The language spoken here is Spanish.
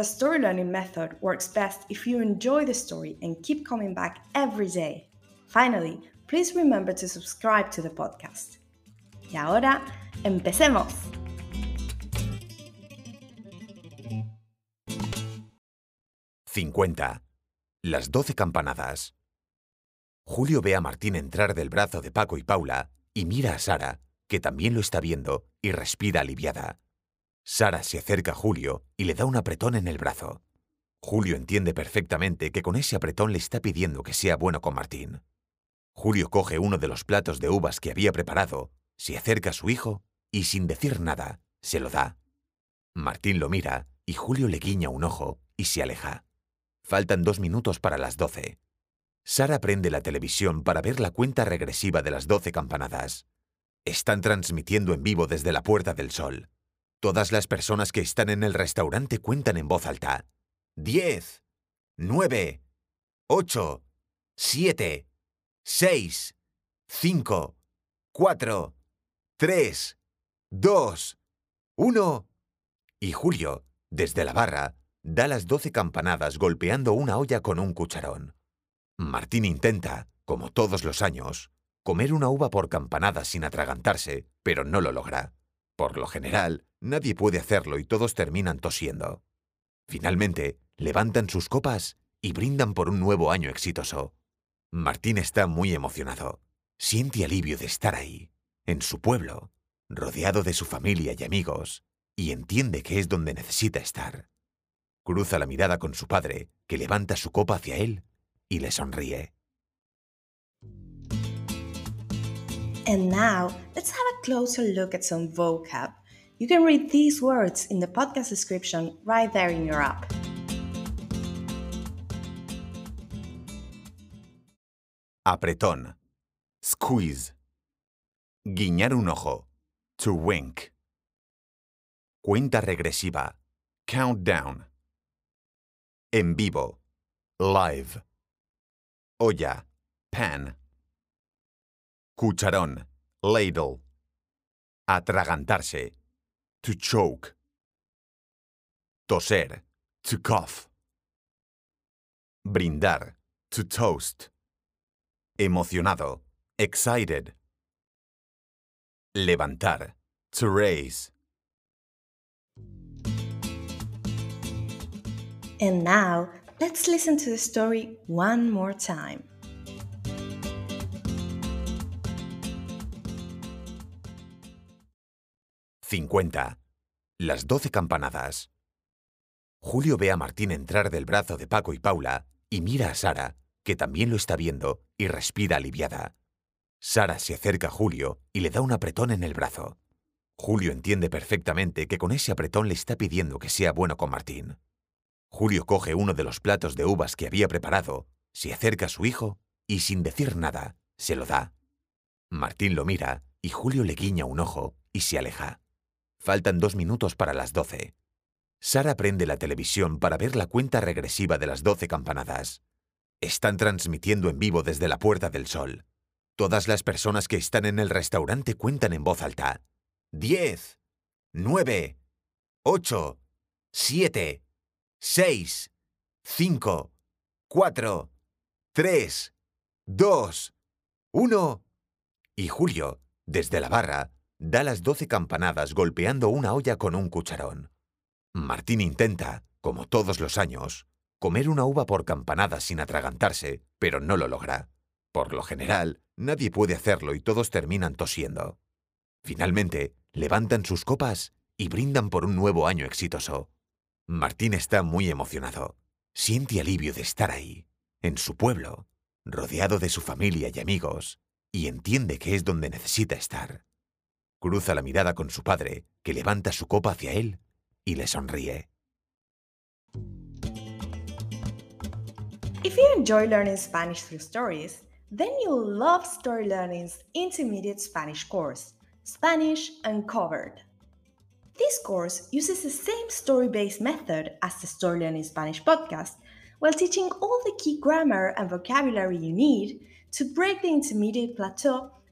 the story learning method works best if you enjoy the story and keep coming back every day. Finally, please remember to subscribe to the podcast. Y ahora, empecemos. ¡50! Las doce campanadas. Julio ve a Martín entrar del brazo de Paco y Paula y mira a Sara, que también lo está viendo, y respira aliviada. Sara se acerca a Julio y le da un apretón en el brazo. Julio entiende perfectamente que con ese apretón le está pidiendo que sea bueno con Martín. Julio coge uno de los platos de uvas que había preparado, se acerca a su hijo y sin decir nada, se lo da. Martín lo mira y Julio le guiña un ojo y se aleja. Faltan dos minutos para las doce. Sara prende la televisión para ver la cuenta regresiva de las doce campanadas. Están transmitiendo en vivo desde la Puerta del Sol. Todas las personas que están en el restaurante cuentan en voz alta. Diez, nueve, ocho, siete, seis, cinco, cuatro, tres, dos, uno. Y Julio, desde la barra, da las doce campanadas golpeando una olla con un cucharón. Martín intenta, como todos los años, comer una uva por campanada sin atragantarse, pero no lo logra. Por lo general, nadie puede hacerlo y todos terminan tosiendo. Finalmente, levantan sus copas y brindan por un nuevo año exitoso. Martín está muy emocionado. Siente alivio de estar ahí, en su pueblo, rodeado de su familia y amigos, y entiende que es donde necesita estar. Cruza la mirada con su padre, que levanta su copa hacia él y le sonríe. And now, let's have a closer look at some vocab. You can read these words in the podcast description right there in your app. Apretón. Squeeze. Guiñar un ojo. To wink. Cuenta regresiva. Countdown. En vivo. Live. Olla. Pan. Cucharón. Ladle. Atragantarse. To choke. Toser. To cough. Brindar. To toast. Emocionado. Excited. Levantar. To raise. And now, let's listen to the story one more time. ¡50! Las doce campanadas. Julio ve a Martín entrar del brazo de Paco y Paula y mira a Sara, que también lo está viendo, y respira aliviada. Sara se acerca a Julio y le da un apretón en el brazo. Julio entiende perfectamente que con ese apretón le está pidiendo que sea bueno con Martín. Julio coge uno de los platos de uvas que había preparado, se acerca a su hijo y sin decir nada, se lo da. Martín lo mira y Julio le guiña un ojo y se aleja. Faltan dos minutos para las doce. Sara prende la televisión para ver la cuenta regresiva de las doce campanadas. Están transmitiendo en vivo desde la Puerta del Sol. Todas las personas que están en el restaurante cuentan en voz alta. Diez, nueve, ocho, siete, seis, cinco, cuatro, tres, dos, uno. Y Julio, desde la barra, da las doce campanadas golpeando una olla con un cucharón. Martín intenta, como todos los años, comer una uva por campanada sin atragantarse, pero no lo logra. Por lo general, nadie puede hacerlo y todos terminan tosiendo. Finalmente, levantan sus copas y brindan por un nuevo año exitoso. Martín está muy emocionado. Siente alivio de estar ahí, en su pueblo, rodeado de su familia y amigos, y entiende que es donde necesita estar. Cruza la mirada con su padre, que levanta su copa hacia él y le sonríe. If you enjoy learning Spanish through stories, then you'll love Story Learning's intermediate Spanish course, Spanish Uncovered. This course uses the same story based method as the Story Learning Spanish podcast while teaching all the key grammar and vocabulary you need to break the intermediate plateau